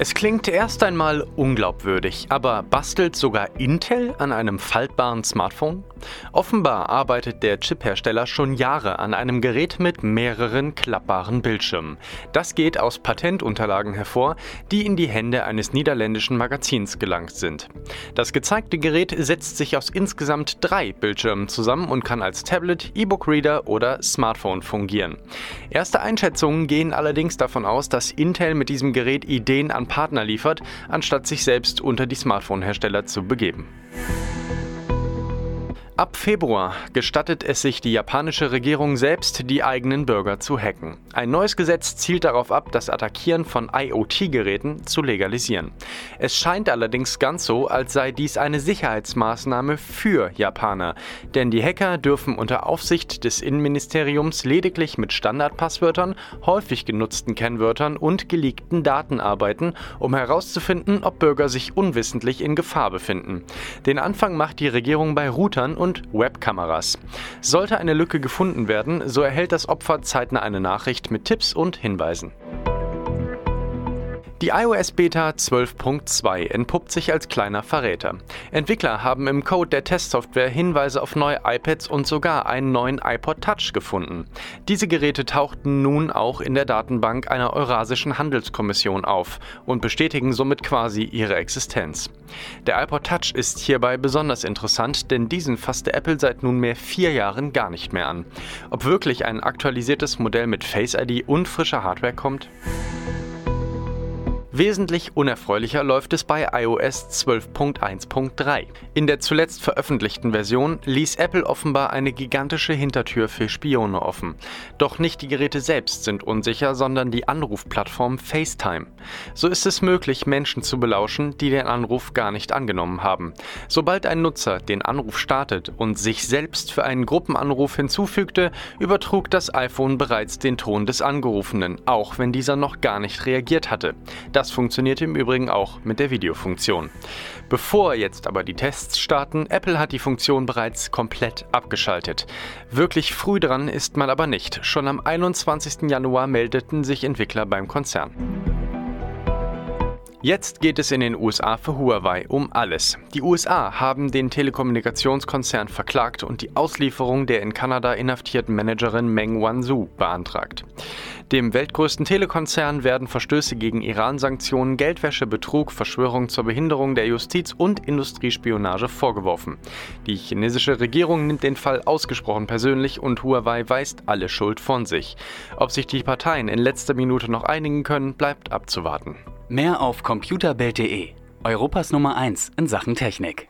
Es klingt erst einmal unglaubwürdig, aber bastelt sogar Intel an einem faltbaren Smartphone? Offenbar arbeitet der Chiphersteller schon Jahre an einem Gerät mit mehreren klappbaren Bildschirmen. Das geht aus Patentunterlagen hervor, die in die Hände eines niederländischen Magazins gelangt sind. Das gezeigte Gerät setzt sich aus insgesamt drei Bildschirmen zusammen und kann als Tablet, E-Book-Reader oder Smartphone fungieren. Erste Einschätzungen gehen allerdings davon aus, dass Intel mit diesem Gerät Ideen an Partner liefert, anstatt sich selbst unter die Smartphone-Hersteller zu begeben. Ab Februar gestattet es sich die japanische Regierung selbst, die eigenen Bürger zu hacken. Ein neues Gesetz zielt darauf ab, das Attackieren von IoT-Geräten zu legalisieren. Es scheint allerdings ganz so, als sei dies eine Sicherheitsmaßnahme für Japaner, denn die Hacker dürfen unter Aufsicht des Innenministeriums lediglich mit Standardpasswörtern, häufig genutzten Kennwörtern und geleakten Daten arbeiten, um herauszufinden, ob Bürger sich unwissentlich in Gefahr befinden. Den Anfang macht die Regierung bei Routern und und Webkameras. Sollte eine Lücke gefunden werden, so erhält das Opfer zeitnah eine Nachricht mit Tipps und Hinweisen. Die iOS Beta 12.2 entpuppt sich als kleiner Verräter. Entwickler haben im Code der Testsoftware Hinweise auf neue iPads und sogar einen neuen iPod Touch gefunden. Diese Geräte tauchten nun auch in der Datenbank einer Eurasischen Handelskommission auf und bestätigen somit quasi ihre Existenz. Der iPod Touch ist hierbei besonders interessant, denn diesen fasste Apple seit nunmehr vier Jahren gar nicht mehr an. Ob wirklich ein aktualisiertes Modell mit Face ID und frischer Hardware kommt? Wesentlich unerfreulicher läuft es bei iOS 12.1.3. In der zuletzt veröffentlichten Version ließ Apple offenbar eine gigantische Hintertür für Spione offen. Doch nicht die Geräte selbst sind unsicher, sondern die Anrufplattform FaceTime. So ist es möglich, Menschen zu belauschen, die den Anruf gar nicht angenommen haben. Sobald ein Nutzer den Anruf startet und sich selbst für einen Gruppenanruf hinzufügte, übertrug das iPhone bereits den Ton des Angerufenen, auch wenn dieser noch gar nicht reagiert hatte. Das das funktioniert im Übrigen auch mit der Videofunktion. Bevor jetzt aber die Tests starten, Apple hat die Funktion bereits komplett abgeschaltet. Wirklich früh dran ist man aber nicht. Schon am 21. Januar meldeten sich Entwickler beim Konzern. Jetzt geht es in den USA für Huawei um alles. Die USA haben den Telekommunikationskonzern verklagt und die Auslieferung der in Kanada inhaftierten Managerin Meng Wanzhou beantragt. Dem weltgrößten Telekonzern werden Verstöße gegen Iran-Sanktionen, Geldwäsche, Betrug, Verschwörung zur Behinderung der Justiz und Industriespionage vorgeworfen. Die chinesische Regierung nimmt den Fall ausgesprochen persönlich und Huawei weist alle Schuld von sich. Ob sich die Parteien in letzter Minute noch einigen können, bleibt abzuwarten. Mehr auf computerbild.de, Europas Nummer 1 in Sachen Technik.